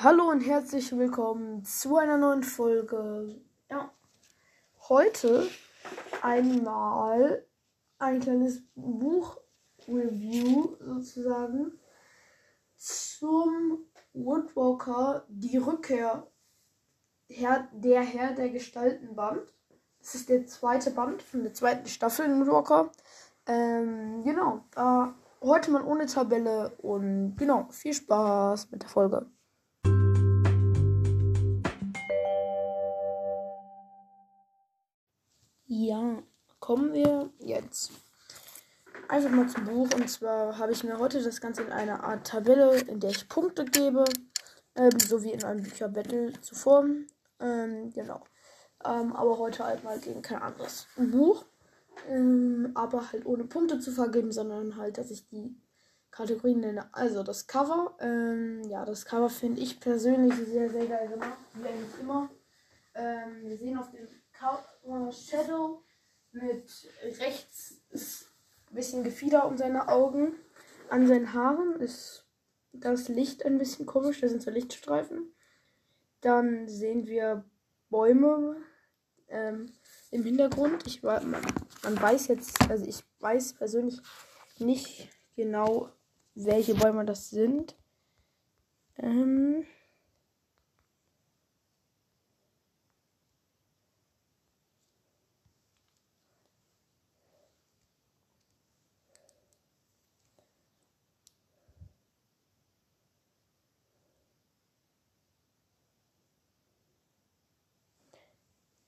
Hallo und herzlich willkommen zu einer neuen Folge. Ja, heute einmal ein kleines Buch-Review sozusagen zum Woodwalker, die Rückkehr Herr, der Herr der Gestaltenband. Das ist der zweite Band von der zweiten Staffel in Woodwalker. Ähm, genau, äh, heute mal ohne Tabelle und genau, viel Spaß mit der Folge. Ja, kommen wir jetzt einfach mal zum Buch. Und zwar habe ich mir heute das Ganze in einer Art Tabelle, in der ich Punkte gebe, ähm, so wie in einem Bücherbattle zuvor. Ähm, genau. Ähm, aber heute halt mal gegen kein anderes Buch. Ähm, aber halt ohne Punkte zu vergeben, sondern halt, dass ich die Kategorien nenne. Also das Cover. Ähm, ja, das Cover finde ich persönlich sehr, sehr geil gemacht. Wie eigentlich immer. Ähm, wir sehen auf dem Shadow mit rechts ist ein bisschen Gefieder um seine Augen. An seinen Haaren ist das Licht ein bisschen komisch, da sind so Lichtstreifen. Dann sehen wir Bäume ähm, im Hintergrund. Ich man, man weiß jetzt, also ich weiß persönlich nicht genau, welche Bäume das sind. Ähm,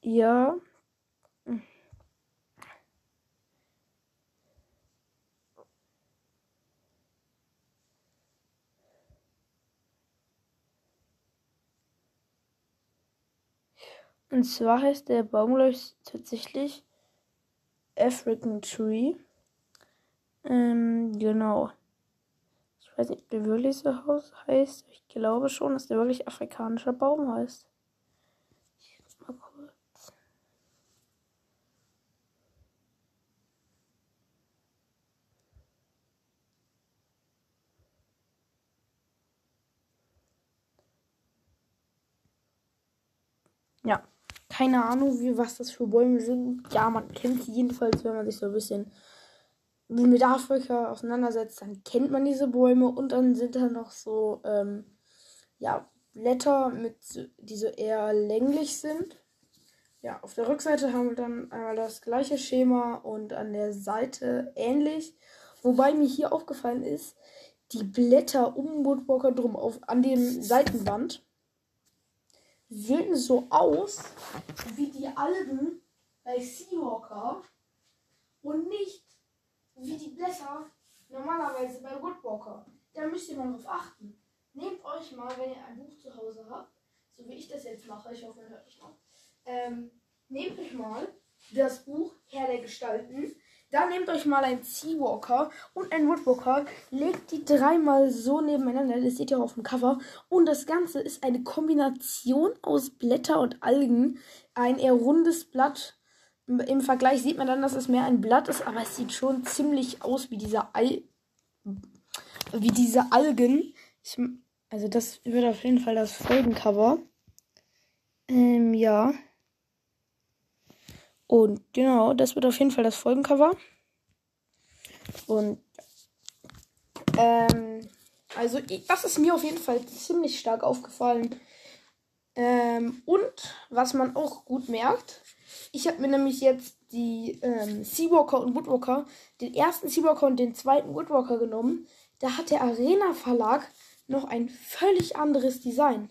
Ja. Und zwar heißt der Baum, glaube ich, tatsächlich African Tree. Ähm, genau. Ich weiß nicht, ob der wirklich so heißt. Ich glaube schon, dass der wirklich afrikanischer Baum heißt. Ja, keine Ahnung, wie, was das für Bäume sind. Ja, man kennt sie jedenfalls, wenn man sich so ein bisschen mit Afrika auseinandersetzt, dann kennt man diese Bäume und dann sind da noch so, ähm, ja, Blätter, mit, die so eher länglich sind. Ja, auf der Rückseite haben wir dann einmal das gleiche Schema und an der Seite ähnlich. Wobei mir hier aufgefallen ist, die Blätter um Woodwalker drum auf, an dem Seitenband sehen so aus wie die Algen bei Seawalker und nicht wie die Blätter normalerweise bei Woodwalker. Da müsst ihr mal drauf achten. Nehmt euch mal, wenn ihr ein Buch zu Hause habt, so wie ich das jetzt mache, ich hoffe, ihr hört mich noch, ähm, nehmt euch mal das Buch Herr der Gestalten dann nehmt euch mal einen Seawalker und einen Woodwalker, legt die dreimal so nebeneinander, das seht ihr auch auf dem Cover. Und das Ganze ist eine Kombination aus Blätter und Algen. Ein eher rundes Blatt. Im Vergleich sieht man dann, dass es mehr ein Blatt ist, aber es sieht schon ziemlich aus wie diese Al wie diese Algen. Ich, also das wird auf jeden Fall das Folgencover. Ähm, ja. Und genau, das wird auf jeden Fall das Folgencover. Und ähm, also das ist mir auf jeden Fall ziemlich stark aufgefallen. Ähm, und was man auch gut merkt, ich habe mir nämlich jetzt die ähm, Seawalker und Woodwalker, den ersten Seawalker und den zweiten Woodwalker genommen. Da hat der Arena Verlag noch ein völlig anderes Design.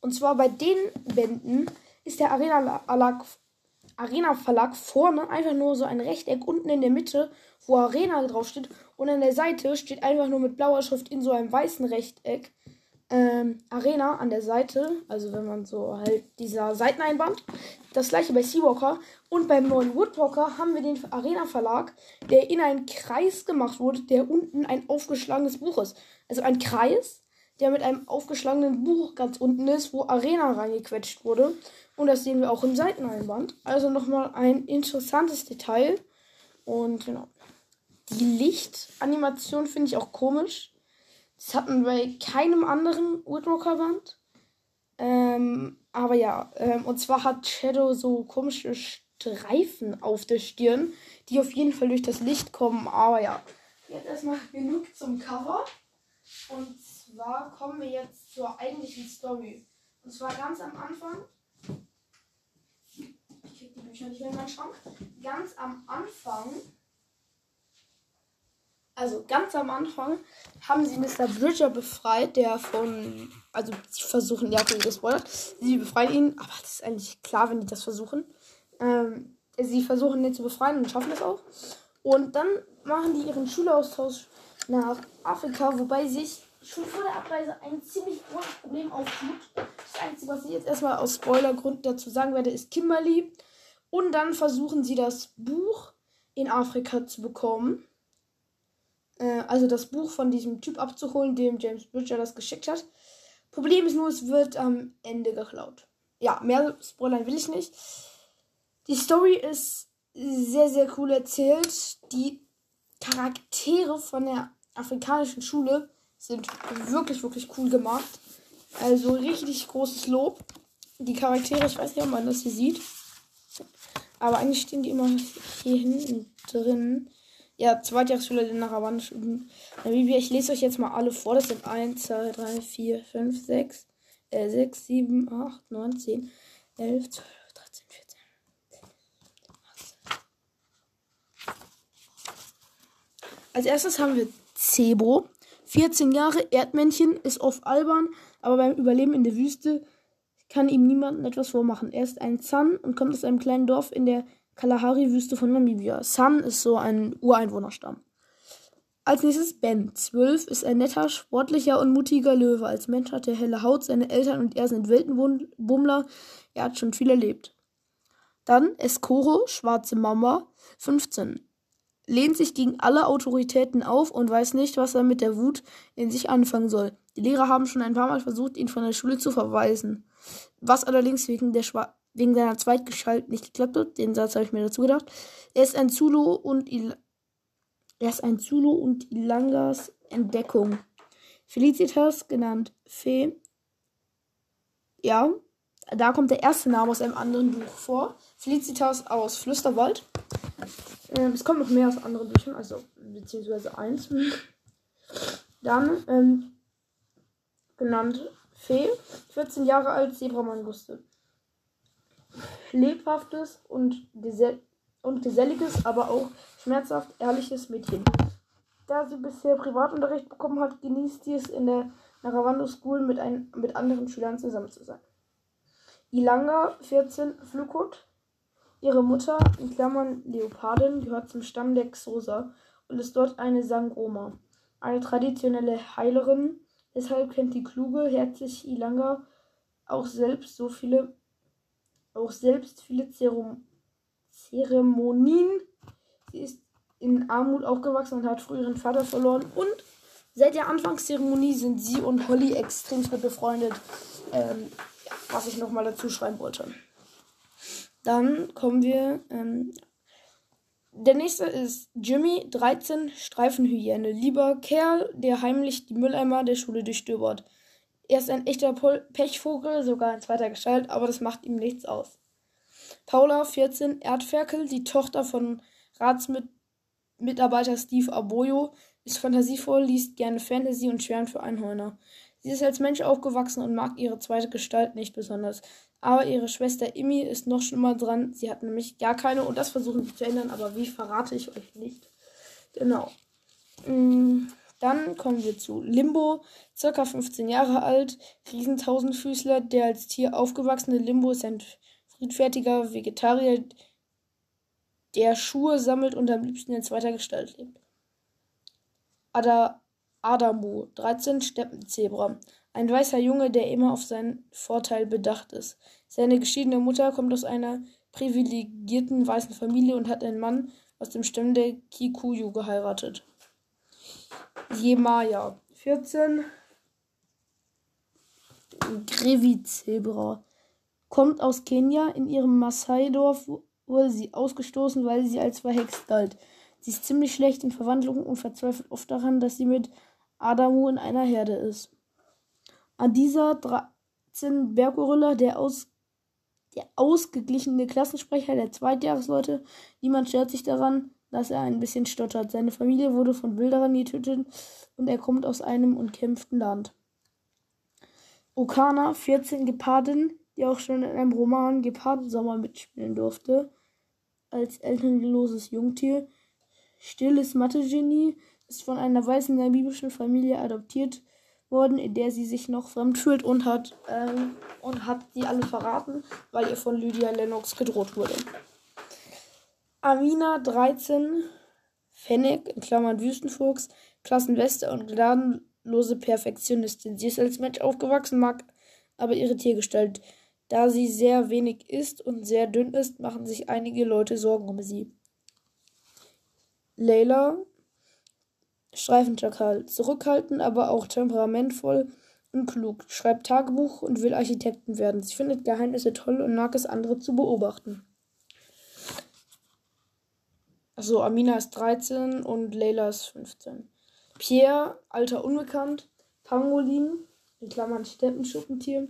Und zwar bei den Bänden ist der Arena Verlag Arena Verlag vorne einfach nur so ein Rechteck unten in der Mitte, wo Arena draufsteht. Und an der Seite steht einfach nur mit blauer Schrift in so einem weißen Rechteck ähm, Arena an der Seite. Also wenn man so halt dieser Seiteneinband. Das gleiche bei Seawalker. Und beim neuen Woodwalker haben wir den Arena Verlag, der in einen Kreis gemacht wurde, der unten ein aufgeschlagenes Buch ist. Also ein Kreis, der mit einem aufgeschlagenen Buch ganz unten ist, wo Arena reingequetscht wurde. Und das sehen wir auch im Seiteneinband. Also nochmal ein interessantes Detail. Und genau. Die Lichtanimation finde ich auch komisch. Das hat man bei keinem anderen Woodrocker-Band. Ähm, aber ja, ähm, und zwar hat Shadow so komische Streifen auf der Stirn, die auf jeden Fall durch das Licht kommen. Aber ja, jetzt erstmal genug zum Cover. Und zwar kommen wir jetzt zur eigentlichen Story. Und zwar ganz am Anfang. Ich krieg die Bücher nicht mehr in meinen Schrank. Ganz am Anfang also ganz am Anfang haben sie Mr. Bridger befreit, der von. Also sie versuchen, ja, okay, gespoilert. Sie befreien ihn, aber das ist eigentlich klar, wenn die das versuchen. Ähm, sie versuchen ihn zu befreien und schaffen es auch. Und dann machen die ihren Schulaustausch nach Afrika, wobei sich schon vor der Abreise ein ziemlich großes Problem auftut. Das Einzige, was ich jetzt erstmal aus Spoilergründen dazu sagen werde, ist Kimberly. Und dann versuchen sie das Buch in Afrika zu bekommen äh, also das Buch von diesem Typ abzuholen, dem James Bridger das geschickt hat. Problem ist nur, es wird am Ende geklaut. Ja, mehr spoilern will ich nicht. Die Story ist sehr, sehr cool erzählt. Die Charaktere von der afrikanischen Schule sind wirklich, wirklich cool gemacht. Also richtig großes Lob. Die Charaktere, ich weiß nicht, ob man das hier sieht. Aber eigentlich stehen die immer hier hinten drin. Ja, Zweitjahresschüler der Narawan Namibia. Ich lese euch jetzt mal alle vor. Das sind 1, 2, 3, 4, 5, 6, äh, 6, 7, 8, 9, 10, 11, 12, 13, 14. 18. Als erstes haben wir Zebro. 14 Jahre, Erdmännchen, ist oft albern, aber beim Überleben in der Wüste kann ihm niemand etwas vormachen. Er ist ein Zahn und kommt aus einem kleinen Dorf in der Kalahari-Wüste von Namibia. San ist so ein Ureinwohnerstamm. Als nächstes Ben. 12 ist ein netter, sportlicher und mutiger Löwe. Als Mensch hat er helle Haut, seine Eltern und er sind Weltenbummler. Er hat schon viel erlebt. Dann Eskoro, schwarze Mama, 15. Lehnt sich gegen alle Autoritäten auf und weiß nicht, was er mit der Wut in sich anfangen soll. Die Lehrer haben schon ein paar Mal versucht, ihn von der Schule zu verweisen. Was allerdings wegen der Schwa wegen seiner Zweitgestalt nicht geklappt hat. Den Satz habe ich mir dazu gedacht. Er ist ein Zulu und Il er ist ein Zulu und Ilangas Entdeckung. Felicitas, genannt Fee. Ja, da kommt der erste Name aus einem anderen Buch vor. Felicitas aus Flüsterwald. Ähm, es kommt noch mehr aus anderen Büchern, also beziehungsweise eins. Dann ähm, genannt Fee, 14 Jahre alt, Zebramanguste lebhaftes und, gesell und geselliges, aber auch schmerzhaft ehrliches Mädchen. Da sie bisher Privatunterricht bekommen hat, genießt sie es in der Naravando School mit, ein, mit anderen Schülern zusammen zu sein. Ilanga, 14, Flughut. Ihre Mutter, in Klammern Leopardin, gehört zum Stamm der Xosa und ist dort eine Sangroma, eine traditionelle Heilerin. Deshalb kennt die kluge, herzliche Ilanga auch selbst so viele auch selbst viele Zeremonien. Sie ist in Armut aufgewachsen und hat früher ihren Vater verloren. Und seit der Anfangszeremonie sind sie und Holly extrem befreundet. Ähm, was ich nochmal dazu schreiben wollte. Dann kommen wir. Ähm, der nächste ist Jimmy, 13, Streifenhyäne. Lieber Kerl, der heimlich die Mülleimer der Schule durchstöbert. Er ist ein echter Pechvogel, sogar in zweiter Gestalt, aber das macht ihm nichts aus. Paula, 14, Erdferkel, die Tochter von Ratsmitarbeiter Steve Aboyo, ist fantasievoll, liest gerne Fantasy und schwärmt für Einhörner. Sie ist als Mensch aufgewachsen und mag ihre zweite Gestalt nicht besonders. Aber ihre Schwester Imi ist noch schlimmer dran. Sie hat nämlich gar keine und das versuchen sie zu ändern, aber wie verrate ich euch nicht. Genau. Mm. Dann kommen wir zu Limbo, circa 15 Jahre alt, Riesentausendfüßler, der als Tier aufgewachsene Limbo ist ein friedfertiger Vegetarier, der Schuhe sammelt und am liebsten in zweiter Gestalt lebt. Ada Adamu, 13 Steppenzebra. Ein weißer Junge, der immer auf seinen Vorteil bedacht ist. Seine geschiedene Mutter kommt aus einer privilegierten weißen Familie und hat einen Mann aus dem Stamm der Kikuyu geheiratet. Jemaya. 14. Grevizebra. Kommt aus Kenia. In ihrem Maasai-Dorf wurde sie ausgestoßen, weil sie als verhext galt. Sie ist ziemlich schlecht in Verwandlung und verzweifelt oft daran, dass sie mit Adamu in einer Herde ist. Adisa 13 Berggorilla, der, aus, der ausgeglichene Klassensprecher der Zweitjahresleute. Niemand stört sich daran, dass er ein bisschen stottert. Seine Familie wurde von Wilderern getötet und er kommt aus einem umkämpften Land. Okana, 14 Gepardin, die auch schon in einem Roman Gepardensommer mitspielen durfte, als elternloses Jungtier. Stilles Mathe-Genie ist von einer weißen namibischen Familie adoptiert worden, in der sie sich noch fremd fühlt und hat, ähm, und hat die alle verraten, weil ihr von Lydia Lennox gedroht wurde. Amina 13, Fennec, in Klammern Wüstenfuchs, Klassenweste und gnadenlose Perfektionistin. Sie ist als Mensch aufgewachsen, mag aber ihre Tiergestalt. Da sie sehr wenig isst und sehr dünn ist, machen sich einige Leute Sorgen um sie. Layla, Streifenschakal, zurückhaltend, aber auch temperamentvoll und klug, schreibt Tagebuch und will Architekten werden. Sie findet Geheimnisse toll und mag es, andere zu beobachten. Also Amina ist 13 und Leila ist 15. Pierre, alter Unbekannt. Pangolin, in Klammern Steppenschuppentier.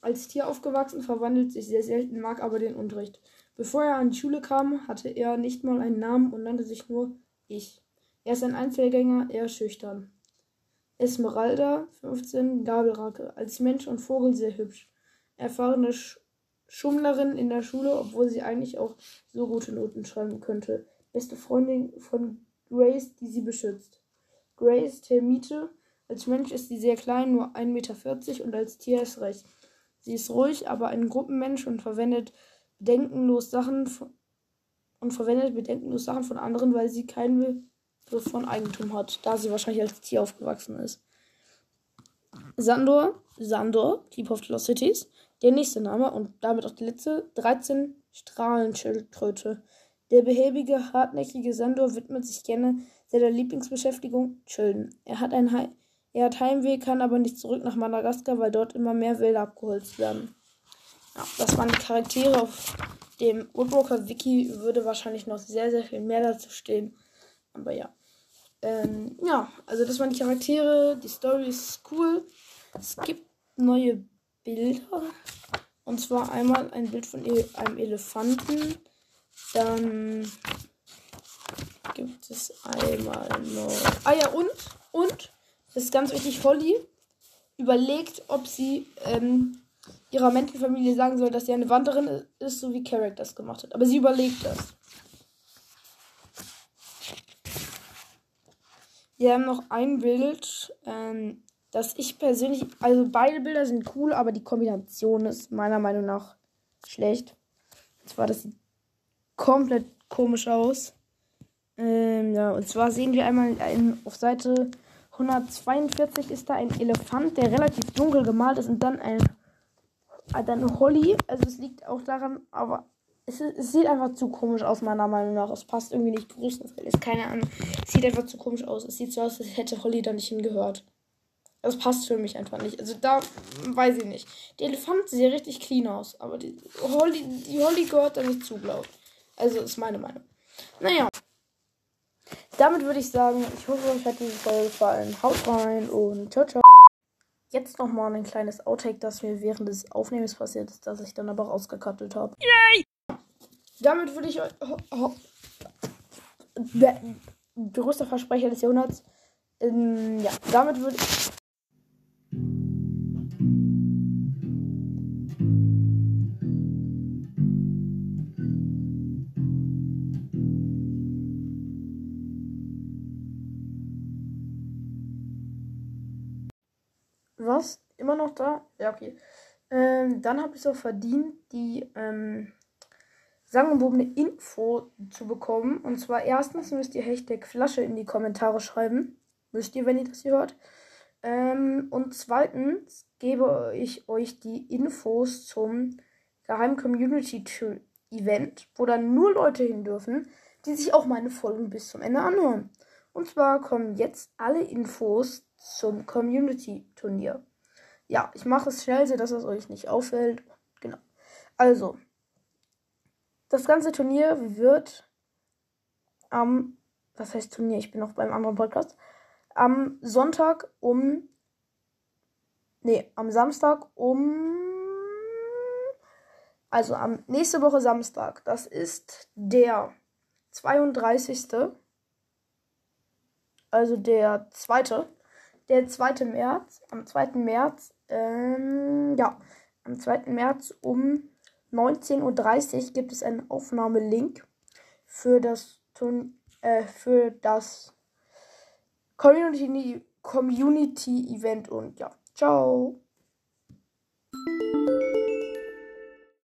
Als Tier aufgewachsen, verwandelt sich sehr selten, mag aber den Unterricht. Bevor er an die Schule kam, hatte er nicht mal einen Namen und nannte sich nur Ich. Er ist ein Einzelgänger, eher schüchtern. Esmeralda, 15, Gabelrake. Als Mensch und Vogel sehr hübsch. Erfahrene Sch Schummlerin in der Schule, obwohl sie eigentlich auch so gute Noten schreiben könnte. Beste Freundin von Grace, die sie beschützt. Grace Termite. Als Mensch ist sie sehr klein, nur 1,40 Meter und als Tier ist recht. Sie ist ruhig, aber ein Gruppenmensch und verwendet bedenkenlos Sachen von, und verwendet bedenkenlos Sachen von anderen, weil sie keinen Begriff von Eigentum hat, da sie wahrscheinlich als Tier aufgewachsen ist. Sandor, Sandor, Keep of Lost Cities, der nächste Name und damit auch die letzte, 13 Strahlenschildkröte. Der behäbige, hartnäckige Sandor widmet sich gerne seiner Lieblingsbeschäftigung, Chillen. Er hat, ein He er hat Heimweh, kann aber nicht zurück nach Madagaskar, weil dort immer mehr Wälder abgeholzt werden. Ja, das waren die Charaktere. Auf dem Woodwalker Wiki würde wahrscheinlich noch sehr, sehr viel mehr dazu stehen. Aber ja. Ähm, ja, also das waren die Charaktere. Die Story ist cool. Es gibt neue Bilder. Und zwar einmal ein Bild von einem Elefanten. Dann gibt es einmal noch. Ah ja, und, und, das ist ganz wichtig, Holly überlegt, ob sie ähm, ihrer Menschenfamilie sagen soll, dass sie eine Wanderin ist, so wie Carrick das gemacht hat. Aber sie überlegt das. Wir haben noch ein Bild. Ähm, dass ich persönlich, also beide Bilder sind cool, aber die Kombination ist meiner Meinung nach schlecht. Und zwar, das sieht komplett komisch aus. Ähm, ja, und zwar sehen wir einmal in, auf Seite 142 ist da ein Elefant, der relativ dunkel gemalt ist und dann ein äh, dann Holly. Also es liegt auch daran, aber es, es, sieht einfach zu komisch aus, meiner Meinung nach. Es passt irgendwie nicht größtenteils. Keine Ahnung. Es sieht einfach zu komisch aus. Es sieht so aus, als hätte Holly da nicht hingehört. Das passt für mich einfach nicht. Also da weiß ich nicht. Der Elefant sieht richtig clean aus, aber die Holly, die Holly gehört da nicht zu, glaube Also ist meine Meinung. Naja. Damit würde ich sagen, ich hoffe, euch hat diese Folge gefallen. Haut rein und ciao, ciao. Jetzt nochmal ein kleines Outtake, das mir während des Aufnehmens passiert ist, das ich dann aber rausgekattet habe. Yay! Damit würde ich euch. Der größte Versprecher des Jahrhunderts. Ähm, ja, damit würde ich. Was? Immer noch da? Ja, okay. Ähm, dann habe ich es auch verdient, die ähm, sagenumwobene Info zu bekommen. Und zwar erstens müsst ihr Hashtag Flasche in die Kommentare schreiben. Müsst ihr, wenn ihr das hier hört. Ähm, und zweitens gebe ich euch die Infos zum geheimen Community Event, wo dann nur Leute hin dürfen, die sich auch meine Folgen bis zum Ende anhören. Und zwar kommen jetzt alle Infos zum Community-Turnier. Ja, ich mache es schnell, so dass es euch nicht auffällt. Genau. Also, das ganze Turnier wird am, was heißt Turnier? Ich bin noch beim anderen Podcast. Am Sonntag um, nee, am Samstag um, also am nächste Woche Samstag. Das ist der 32. Also der zweite. Der 2. März. Am 2. März. Ähm, ja. Am 2. März um 19.30 Uhr gibt es einen Aufnahmelink für das, äh, für das Community, Community Event und ja, ciao.